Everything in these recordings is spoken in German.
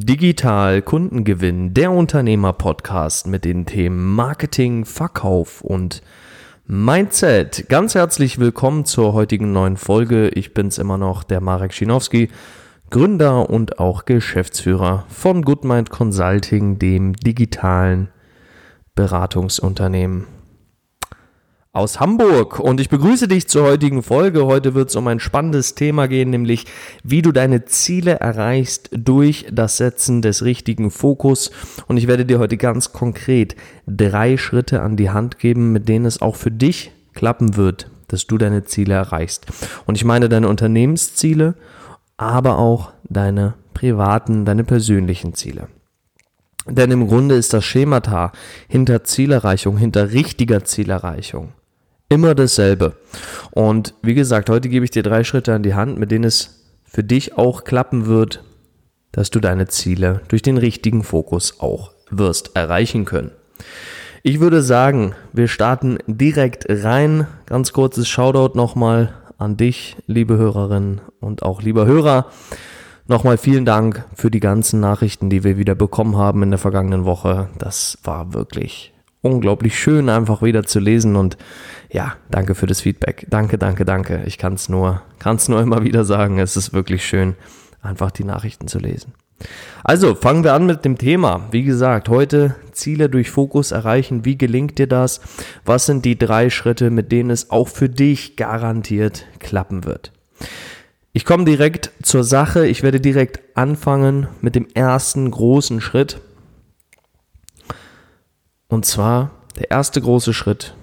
Digital Kundengewinn, der Unternehmer-Podcast mit den Themen Marketing, Verkauf und Mindset. Ganz herzlich willkommen zur heutigen neuen Folge. Ich bin's immer noch, der Marek Schinowski, Gründer und auch Geschäftsführer von Goodmind Consulting, dem digitalen Beratungsunternehmen aus Hamburg und ich begrüße dich zur heutigen Folge. Heute wird es um ein spannendes Thema gehen, nämlich wie du deine Ziele erreichst durch das Setzen des richtigen Fokus. Und ich werde dir heute ganz konkret drei Schritte an die Hand geben, mit denen es auch für dich klappen wird, dass du deine Ziele erreichst. Und ich meine deine Unternehmensziele, aber auch deine privaten, deine persönlichen Ziele. Denn im Grunde ist das Schemata hinter Zielerreichung, hinter richtiger Zielerreichung Immer dasselbe. Und wie gesagt, heute gebe ich dir drei Schritte an die Hand, mit denen es für dich auch klappen wird, dass du deine Ziele durch den richtigen Fokus auch wirst erreichen können. Ich würde sagen, wir starten direkt rein. Ganz kurzes Shoutout nochmal an dich, liebe Hörerinnen und auch lieber Hörer. Nochmal vielen Dank für die ganzen Nachrichten, die wir wieder bekommen haben in der vergangenen Woche. Das war wirklich unglaublich schön, einfach wieder zu lesen und ja, danke für das Feedback. Danke, danke, danke. Ich kann es nur, kann's nur immer wieder sagen. Es ist wirklich schön, einfach die Nachrichten zu lesen. Also, fangen wir an mit dem Thema. Wie gesagt, heute Ziele durch Fokus erreichen. Wie gelingt dir das? Was sind die drei Schritte, mit denen es auch für dich garantiert klappen wird? Ich komme direkt zur Sache. Ich werde direkt anfangen mit dem ersten großen Schritt. Und zwar der erste große Schritt.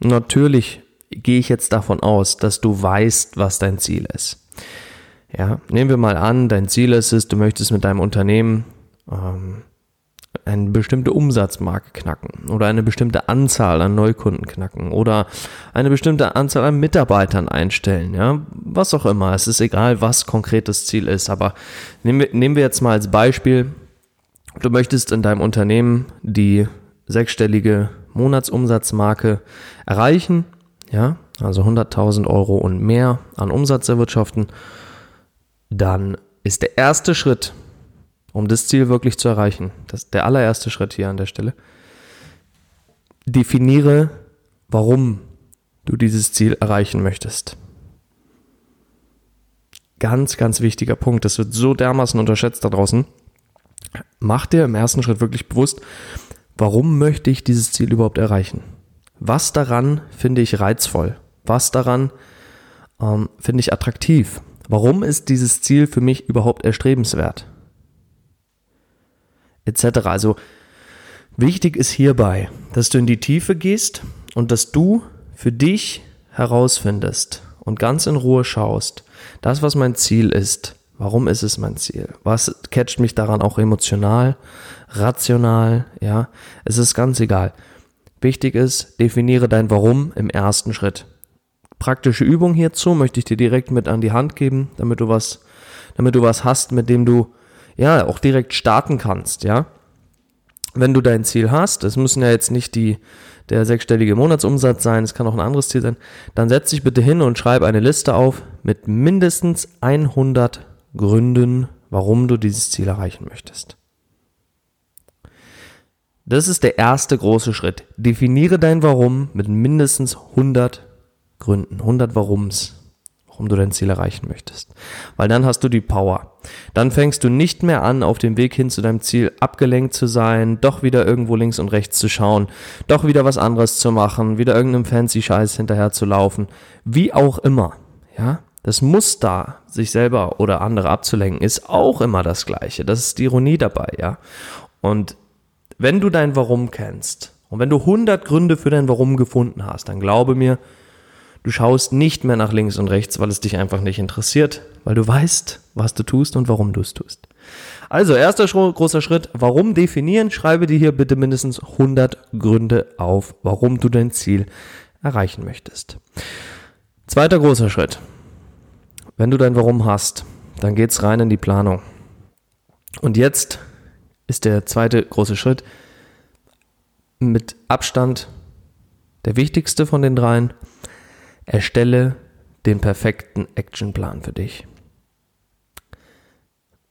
Natürlich gehe ich jetzt davon aus, dass du weißt, was dein Ziel ist. Ja, nehmen wir mal an, dein Ziel ist es, du möchtest mit deinem Unternehmen ähm, eine bestimmte Umsatzmarke knacken oder eine bestimmte Anzahl an Neukunden knacken oder eine bestimmte Anzahl an Mitarbeitern einstellen, ja, was auch immer. Es ist egal, was konkretes Ziel ist, aber nehmen wir, nehmen wir jetzt mal als Beispiel, du möchtest in deinem Unternehmen die sechsstellige Monatsumsatzmarke erreichen, ja, also 100.000 Euro und mehr an Umsatz erwirtschaften, dann ist der erste Schritt, um das Ziel wirklich zu erreichen, das der allererste Schritt hier an der Stelle, definiere, warum du dieses Ziel erreichen möchtest. Ganz, ganz wichtiger Punkt. Das wird so dermaßen unterschätzt da draußen. Mach dir im ersten Schritt wirklich bewusst, Warum möchte ich dieses Ziel überhaupt erreichen? Was daran finde ich reizvoll? Was daran ähm, finde ich attraktiv? Warum ist dieses Ziel für mich überhaupt erstrebenswert? Etc. Also wichtig ist hierbei, dass du in die Tiefe gehst und dass du für dich herausfindest und ganz in Ruhe schaust, das, was mein Ziel ist, Warum ist es mein Ziel? Was catcht mich daran auch emotional, rational? Ja, es ist ganz egal. Wichtig ist, definiere dein Warum im ersten Schritt. Praktische Übung hierzu möchte ich dir direkt mit an die Hand geben, damit du was, damit du was hast, mit dem du ja auch direkt starten kannst. Ja, wenn du dein Ziel hast, es müssen ja jetzt nicht die der sechsstellige Monatsumsatz sein, es kann auch ein anderes Ziel sein, dann setz dich bitte hin und schreib eine Liste auf mit mindestens 100 Gründen, warum du dieses Ziel erreichen möchtest. Das ist der erste große Schritt. Definiere dein Warum mit mindestens 100 Gründen, 100 Warums, warum du dein Ziel erreichen möchtest. Weil dann hast du die Power. Dann fängst du nicht mehr an, auf dem Weg hin zu deinem Ziel abgelenkt zu sein, doch wieder irgendwo links und rechts zu schauen, doch wieder was anderes zu machen, wieder irgendeinem fancy Scheiß hinterher zu laufen, wie auch immer. Ja? Das Muster, sich selber oder andere abzulenken, ist auch immer das gleiche. Das ist die Ironie dabei, ja. Und wenn du dein Warum kennst und wenn du 100 Gründe für dein Warum gefunden hast, dann glaube mir, du schaust nicht mehr nach links und rechts, weil es dich einfach nicht interessiert, weil du weißt, was du tust und warum du es tust. Also, erster großer Schritt, warum definieren? Schreibe dir hier bitte mindestens 100 Gründe auf, warum du dein Ziel erreichen möchtest. Zweiter großer Schritt, wenn du dein Warum hast, dann geht's rein in die Planung. Und jetzt ist der zweite große Schritt mit Abstand der wichtigste von den dreien. Erstelle den perfekten Actionplan für dich.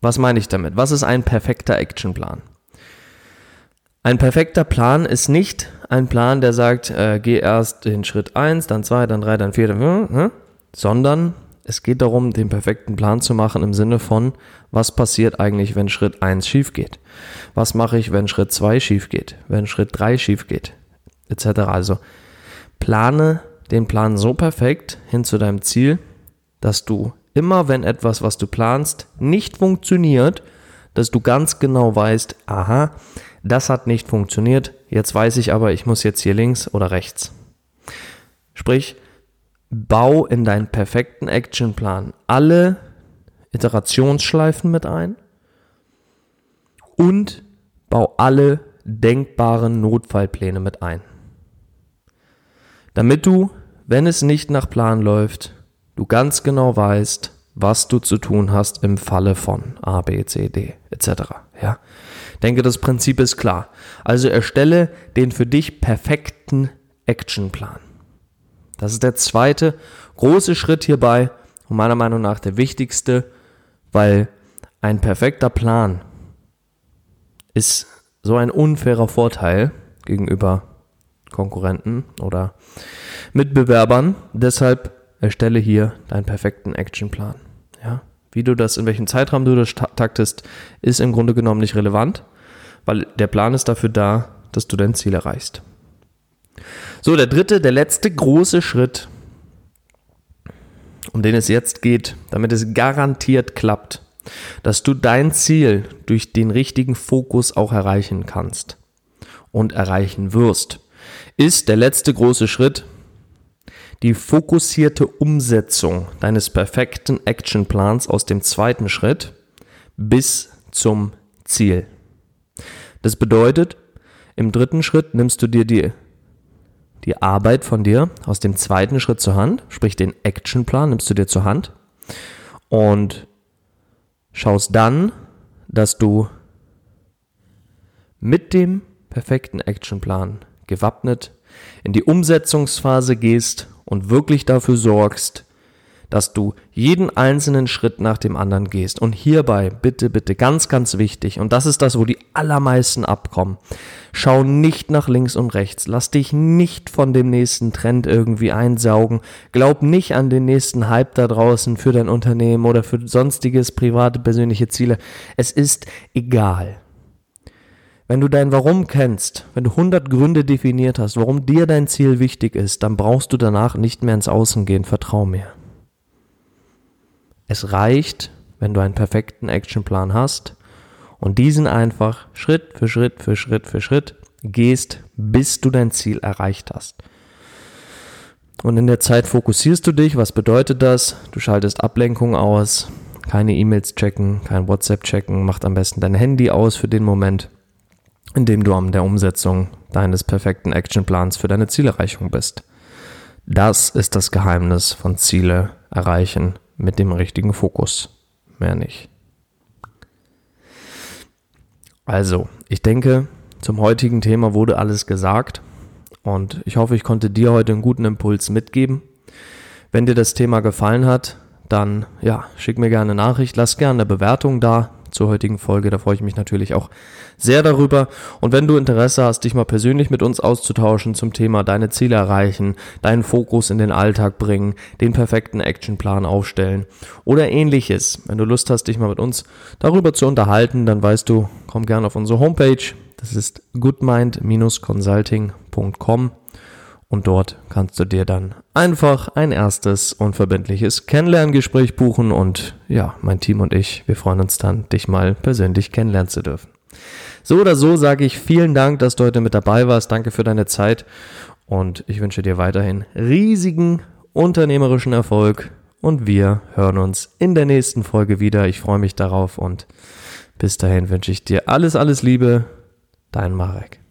Was meine ich damit? Was ist ein perfekter Actionplan? Ein perfekter Plan ist nicht ein Plan, der sagt, äh, geh erst den Schritt 1, dann 2, dann 3, dann 4, dann 5, äh, sondern es geht darum, den perfekten Plan zu machen im Sinne von, was passiert eigentlich, wenn Schritt 1 schief geht? Was mache ich, wenn Schritt 2 schief geht? Wenn Schritt 3 schief geht? Etc. Also plane den Plan so perfekt hin zu deinem Ziel, dass du immer, wenn etwas, was du planst, nicht funktioniert, dass du ganz genau weißt, aha, das hat nicht funktioniert, jetzt weiß ich aber, ich muss jetzt hier links oder rechts. Sprich, bau in deinen perfekten Actionplan alle Iterationsschleifen mit ein und bau alle denkbaren Notfallpläne mit ein. Damit du, wenn es nicht nach Plan läuft, du ganz genau weißt, was du zu tun hast im Falle von A, B, C, D etc. Ja? Denke, das Prinzip ist klar. Also erstelle den für dich perfekten Actionplan. Das ist der zweite große Schritt hierbei und meiner Meinung nach der wichtigste, weil ein perfekter Plan ist so ein unfairer Vorteil gegenüber Konkurrenten oder Mitbewerbern. Deshalb erstelle hier deinen perfekten Actionplan. Ja? Wie du das, in welchem Zeitraum du das taktest, ist im Grunde genommen nicht relevant, weil der Plan ist dafür da, dass du dein Ziel erreichst. So, der dritte, der letzte große Schritt, um den es jetzt geht, damit es garantiert klappt, dass du dein Ziel durch den richtigen Fokus auch erreichen kannst und erreichen wirst, ist der letzte große Schritt die fokussierte Umsetzung deines perfekten Actionplans aus dem zweiten Schritt bis zum Ziel. Das bedeutet, im dritten Schritt nimmst du dir die, die Arbeit von dir aus dem zweiten Schritt zur Hand, sprich den Actionplan nimmst du dir zur Hand und schaust dann, dass du mit dem perfekten Actionplan gewappnet in die Umsetzungsphase gehst und wirklich dafür sorgst, dass du jeden einzelnen Schritt nach dem anderen gehst. Und hierbei, bitte, bitte, ganz, ganz wichtig, und das ist das, wo die allermeisten abkommen. Schau nicht nach links und rechts. Lass dich nicht von dem nächsten Trend irgendwie einsaugen. Glaub nicht an den nächsten Hype da draußen für dein Unternehmen oder für sonstiges private, persönliche Ziele. Es ist egal. Wenn du dein Warum kennst, wenn du 100 Gründe definiert hast, warum dir dein Ziel wichtig ist, dann brauchst du danach nicht mehr ins Außen gehen, vertrau mir. Es reicht, wenn du einen perfekten Actionplan hast und diesen einfach Schritt für Schritt für Schritt für Schritt gehst, bis du dein Ziel erreicht hast. Und in der Zeit fokussierst du dich. Was bedeutet das? Du schaltest Ablenkung aus, keine E-Mails checken, kein WhatsApp checken, macht am besten dein Handy aus für den Moment indem du an der Umsetzung deines perfekten Actionplans für deine Zielerreichung bist. Das ist das Geheimnis von Ziele erreichen mit dem richtigen Fokus. Mehr nicht. Also, ich denke, zum heutigen Thema wurde alles gesagt und ich hoffe, ich konnte dir heute einen guten Impuls mitgeben. Wenn dir das Thema gefallen hat, dann ja, schick mir gerne eine Nachricht, lass gerne eine Bewertung da zur heutigen Folge. Da freue ich mich natürlich auch sehr darüber. Und wenn du Interesse hast, dich mal persönlich mit uns auszutauschen zum Thema deine Ziele erreichen, deinen Fokus in den Alltag bringen, den perfekten Actionplan aufstellen oder ähnliches, wenn du Lust hast, dich mal mit uns darüber zu unterhalten, dann weißt du, komm gerne auf unsere Homepage. Das ist goodmind-consulting.com und dort kannst du dir dann einfach ein erstes unverbindliches Kennenlerngespräch buchen und ja, mein Team und ich, wir freuen uns dann, dich mal persönlich kennenlernen zu dürfen. So oder so sage ich vielen Dank, dass du heute mit dabei warst. Danke für deine Zeit und ich wünsche dir weiterhin riesigen unternehmerischen Erfolg und wir hören uns in der nächsten Folge wieder. Ich freue mich darauf und bis dahin wünsche ich dir alles, alles Liebe. Dein Marek.